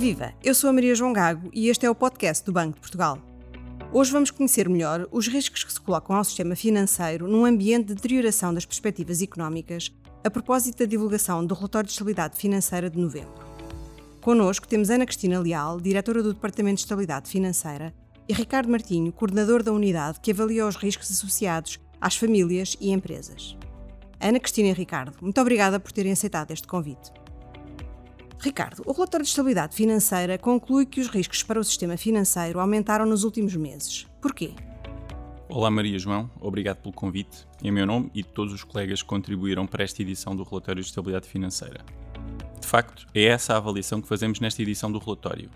Viva! Eu sou a Maria João Gago e este é o podcast do Banco de Portugal. Hoje vamos conhecer melhor os riscos que se colocam ao sistema financeiro num ambiente de deterioração das perspectivas económicas, a propósito da divulgação do Relatório de Estabilidade Financeira de novembro. Connosco temos Ana Cristina Leal, diretora do Departamento de Estabilidade Financeira, e Ricardo Martinho, coordenador da unidade que avalia os riscos associados às famílias e empresas. Ana Cristina e Ricardo, muito obrigada por terem aceitado este convite. Ricardo, o relatório de estabilidade financeira conclui que os riscos para o sistema financeiro aumentaram nos últimos meses. Porquê? Olá Maria João, obrigado pelo convite, em meu nome e de todos os colegas que contribuíram para esta edição do relatório de estabilidade financeira. De facto, é essa a avaliação que fazemos nesta edição do relatório.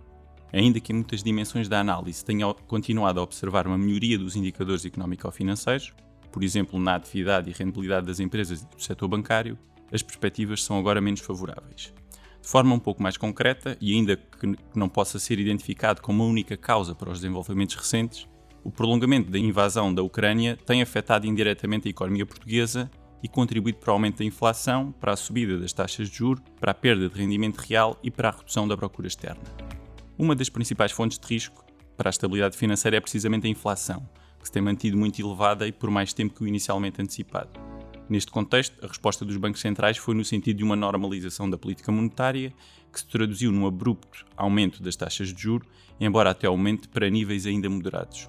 Ainda que em muitas dimensões da análise tenha continuado a observar uma melhoria dos indicadores económico-financeiros, por exemplo, na atividade e rentabilidade das empresas e do setor bancário, as perspectivas são agora menos favoráveis. De forma um pouco mais concreta, e ainda que não possa ser identificado como a única causa para os desenvolvimentos recentes, o prolongamento da invasão da Ucrânia tem afetado indiretamente a economia portuguesa e contribuído para o aumento da inflação, para a subida das taxas de juros, para a perda de rendimento real e para a redução da procura externa. Uma das principais fontes de risco para a estabilidade financeira é precisamente a inflação, que se tem mantido muito elevada e por mais tempo que o inicialmente antecipado. Neste contexto, a resposta dos bancos centrais foi no sentido de uma normalização da política monetária, que se traduziu num abrupto aumento das taxas de juro, embora até aumente para níveis ainda moderados.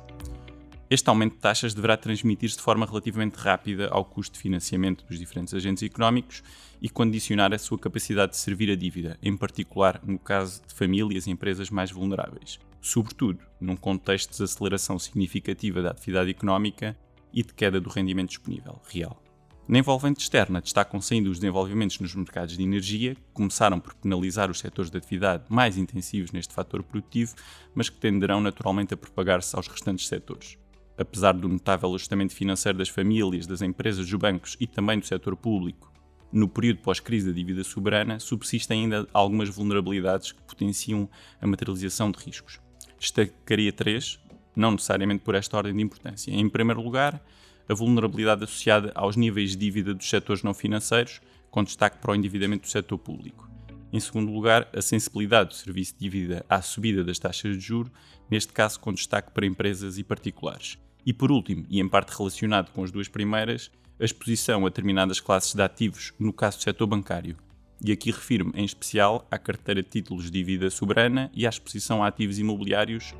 Este aumento de taxas deverá transmitir-se de forma relativamente rápida ao custo de financiamento dos diferentes agentes económicos e condicionar a sua capacidade de servir a dívida, em particular no caso de famílias e empresas mais vulneráveis, sobretudo num contexto de desaceleração significativa da atividade económica e de queda do rendimento disponível real. Na envolvente externa, destacam-se ainda os desenvolvimentos nos mercados de energia, que começaram por penalizar os setores de atividade mais intensivos neste fator produtivo, mas que tenderão naturalmente a propagar-se aos restantes setores. Apesar do notável ajustamento financeiro das famílias, das empresas, dos bancos e também do setor público, no período pós-crise da dívida soberana, subsistem ainda algumas vulnerabilidades que potenciam a materialização de riscos. Destacaria três, não necessariamente por esta ordem de importância. Em primeiro lugar, a vulnerabilidade associada aos níveis de dívida dos setores não financeiros, com destaque para o endividamento do setor público. Em segundo lugar, a sensibilidade do serviço de dívida à subida das taxas de juro, neste caso com destaque para empresas e particulares. E por último, e em parte relacionado com as duas primeiras, a exposição a determinadas classes de ativos, no caso do setor bancário. E aqui refiro-me em especial à carteira de títulos de dívida soberana e à exposição a ativos imobiliários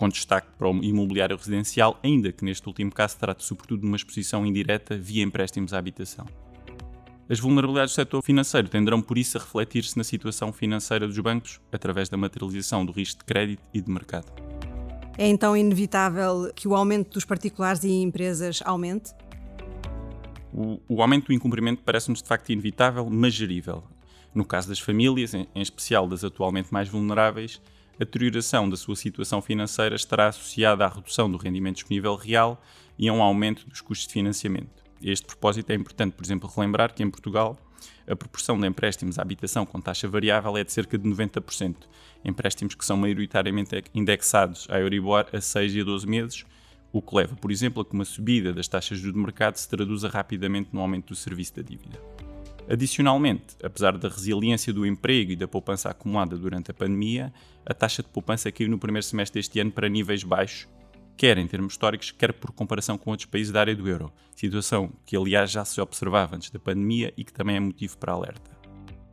com destaque para o imobiliário residencial, ainda que neste último caso trate sobretudo de uma exposição indireta via empréstimos à habitação. As vulnerabilidades do setor financeiro tenderão por isso a refletir-se na situação financeira dos bancos através da materialização do risco de crédito e de mercado. É então inevitável que o aumento dos particulares e empresas aumente? O, o aumento do incumprimento parece-nos de facto inevitável, mas gerível. No caso das famílias, em, em especial das atualmente mais vulneráveis, a deterioração da sua situação financeira estará associada à redução do rendimento disponível real e a um aumento dos custos de financiamento. Este propósito, é importante, por exemplo, relembrar que em Portugal a proporção de empréstimos à habitação com taxa variável é de cerca de 90%, empréstimos que são maioritariamente indexados à Euribor a 6 e a 12 meses, o que leva, por exemplo, a que uma subida das taxas de mercado se traduza rapidamente no aumento do serviço da dívida. Adicionalmente, apesar da resiliência do emprego e da poupança acumulada durante a pandemia, a taxa de poupança caiu no primeiro semestre deste ano para níveis baixos, quer em termos históricos, quer por comparação com outros países da área do euro, situação que aliás já se observava antes da pandemia e que também é motivo para alerta.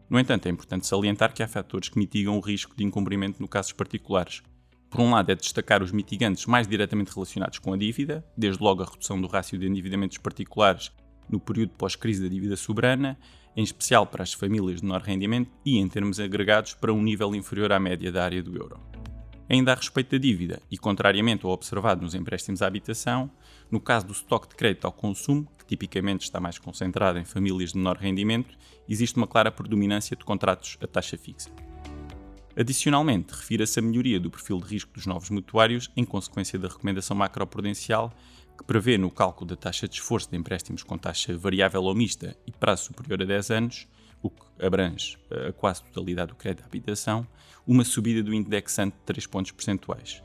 No entanto, é importante salientar que há fatores que mitigam o risco de incumprimento no casos particulares. Por um lado, é destacar os mitigantes mais diretamente relacionados com a dívida, desde logo a redução do rácio de endividamentos particulares no período pós-crise da dívida soberana em especial para as famílias de menor rendimento e, em termos agregados, para um nível inferior à média da área do euro. Ainda a respeito da dívida, e contrariamente ao observado nos empréstimos à habitação, no caso do estoque de crédito ao consumo, que tipicamente está mais concentrado em famílias de menor rendimento, existe uma clara predominância de contratos a taxa fixa. Adicionalmente, refira-se a melhoria do perfil de risco dos novos mutuários em consequência da recomendação macroprudencial que prevê no cálculo da taxa de esforço de empréstimos com taxa variável ou mista e prazo superior a 10 anos, o que abrange a quase totalidade do crédito de habitação, uma subida do indexante de 3 pontos percentuais.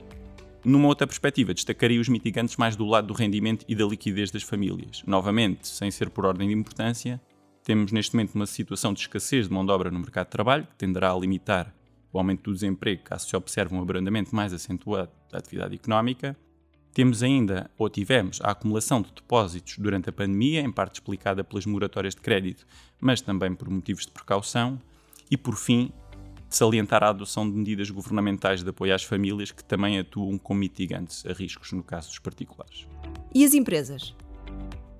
Numa outra perspectiva, destacaria os mitigantes mais do lado do rendimento e da liquidez das famílias. Novamente, sem ser por ordem de importância, temos neste momento uma situação de escassez de mão de obra no mercado de trabalho, que tenderá a limitar o aumento do desemprego, caso se observe um abrandamento mais acentuado da atividade económica. Temos ainda, ou tivemos, a acumulação de depósitos durante a pandemia, em parte explicada pelas moratórias de crédito, mas também por motivos de precaução. E, por fim, salientar a adoção de medidas governamentais de apoio às famílias que também atuam como mitigantes a riscos no caso dos particulares. E as empresas?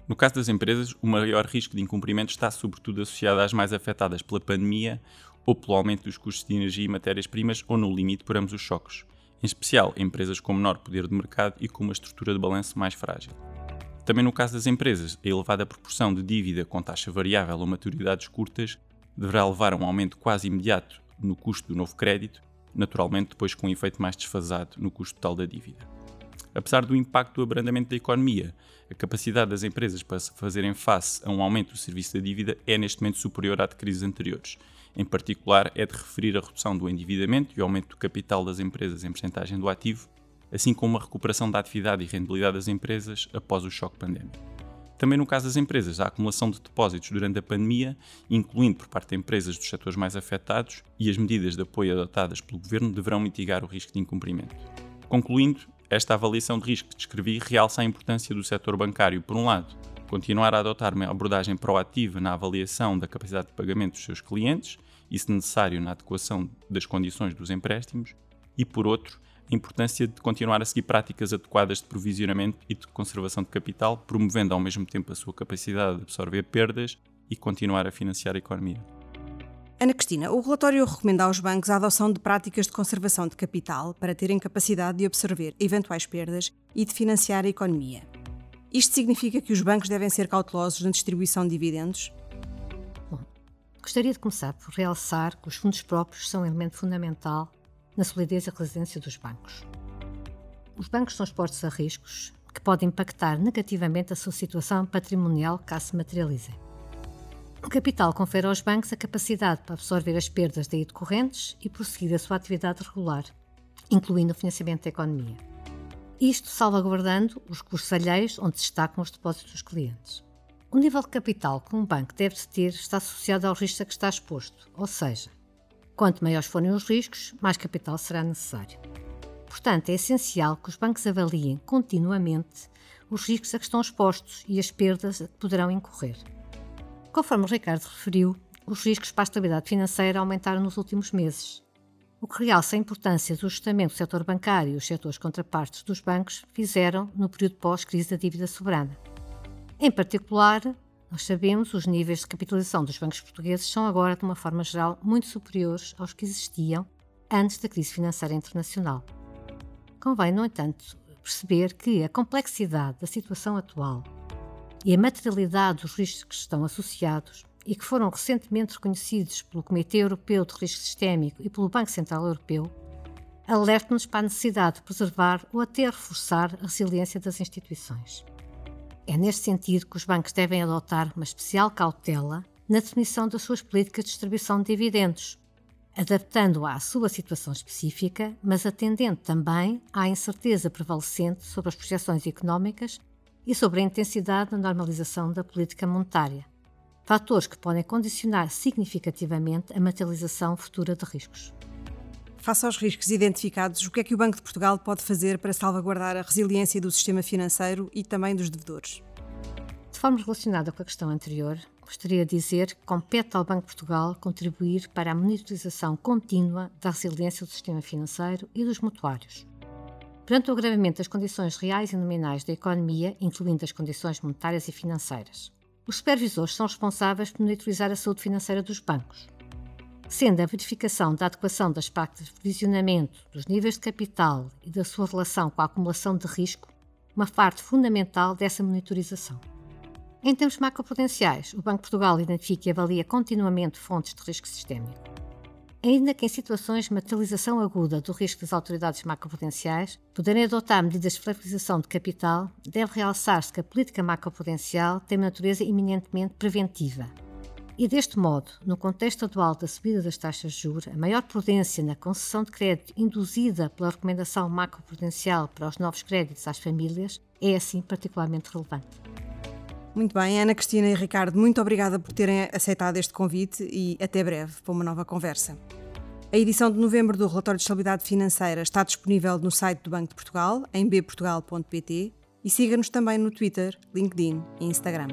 No caso das empresas, o maior risco de incumprimento está sobretudo associado às mais afetadas pela pandemia ou pelo aumento dos custos de energia e matérias-primas ou no limite por ambos os choques, em especial empresas com menor poder de mercado e com uma estrutura de balanço mais frágil. Também no caso das empresas, a elevada proporção de dívida com taxa variável ou maturidades curtas deverá levar a um aumento quase imediato no custo do novo crédito, naturalmente depois com um efeito mais desfasado no custo total da dívida. Apesar do impacto do abrandamento da economia, a capacidade das empresas para fazerem face a um aumento do serviço da dívida é neste momento superior à de crises anteriores. Em particular, é de referir a redução do endividamento e o aumento do capital das empresas em percentagem do ativo, assim como a recuperação da atividade e rentabilidade das empresas após o choque pandémico. Também no caso das empresas, a acumulação de depósitos durante a pandemia, incluindo por parte de empresas dos setores mais afetados, e as medidas de apoio adotadas pelo governo deverão mitigar o risco de incumprimento. Concluindo, esta avaliação de risco que descrevi realça a importância do setor bancário, por um lado, continuar a adotar uma abordagem proativa na avaliação da capacidade de pagamento dos seus clientes e, se necessário, na adequação das condições dos empréstimos, e, por outro, a importância de continuar a seguir práticas adequadas de provisionamento e de conservação de capital, promovendo ao mesmo tempo a sua capacidade de absorver perdas e continuar a financiar a economia. Ana Cristina, o relatório recomenda aos bancos a adoção de práticas de conservação de capital para terem capacidade de absorver eventuais perdas e de financiar a economia. Isto significa que os bancos devem ser cautelosos na distribuição de dividendos? Bom, gostaria de começar por realçar que os fundos próprios são um elemento fundamental na solidez e resiliência dos bancos. Os bancos são expostos a riscos que podem impactar negativamente a sua situação patrimonial caso se materializem. O capital confere aos bancos a capacidade para absorver as perdas daí decorrentes e prosseguir a sua atividade regular, incluindo o financiamento da economia. Isto salvaguardando os custos alheios onde se destacam os depósitos dos clientes. O nível de capital que um banco deve ter está associado ao risco a que está exposto, ou seja, Quanto maiores forem os riscos, mais capital será necessário. Portanto, é essencial que os bancos avaliem continuamente os riscos a que estão expostos e as perdas a que poderão incorrer. Conforme o Ricardo referiu, os riscos para a estabilidade financeira aumentaram nos últimos meses, o que realça a importância do ajustamento do setor bancário e os setores contrapartes dos bancos fizeram no período pós-crise da dívida soberana. Em particular, nós sabemos os níveis de capitalização dos bancos portugueses são agora, de uma forma geral, muito superiores aos que existiam antes da crise financeira internacional. Convém, no entanto, perceber que a complexidade da situação atual e a materialidade dos riscos que estão associados e que foram recentemente reconhecidos pelo Comitê Europeu de Risco Sistémico e pelo Banco Central Europeu, alertam-nos para a necessidade de preservar ou até reforçar a resiliência das instituições. É neste sentido que os bancos devem adotar uma especial cautela na definição das suas políticas de distribuição de dividendos, adaptando-a à sua situação específica, mas atendendo também à incerteza prevalecente sobre as projeções económicas e sobre a intensidade da normalização da política monetária, fatores que podem condicionar significativamente a materialização futura de riscos. Face aos riscos identificados, o que é que o Banco de Portugal pode fazer para salvaguardar a resiliência do sistema financeiro e também dos devedores? De forma relacionada com a questão anterior, gostaria de dizer que compete ao Banco de Portugal contribuir para a monitorização contínua da resiliência do sistema financeiro e dos mutuários. Perante o agravamento das condições reais e nominais da economia, incluindo as condições monetárias e financeiras, os supervisores são responsáveis por monitorizar a saúde financeira dos bancos, sendo a verificação da adequação das práticas de provisionamento, dos níveis de capital e da sua relação com a acumulação de risco uma parte fundamental dessa monitorização. Em termos macroprudenciais, o Banco de Portugal identifica e avalia continuamente fontes de risco sistémico. Ainda que em situações de materialização aguda do risco das autoridades macroprudenciais poderem adotar medidas de flexibilização de capital, deve realçar-se que a política macroprudencial tem uma natureza eminentemente preventiva, e deste modo, no contexto atual da subida das taxas de juros, a maior prudência na concessão de crédito induzida pela recomendação macroprudencial para os novos créditos às famílias é assim particularmente relevante. Muito bem, Ana Cristina e Ricardo, muito obrigada por terem aceitado este convite e até breve para uma nova conversa. A edição de novembro do Relatório de Estabilidade Financeira está disponível no site do Banco de Portugal, em bportugal.pt, e siga-nos também no Twitter, LinkedIn e Instagram.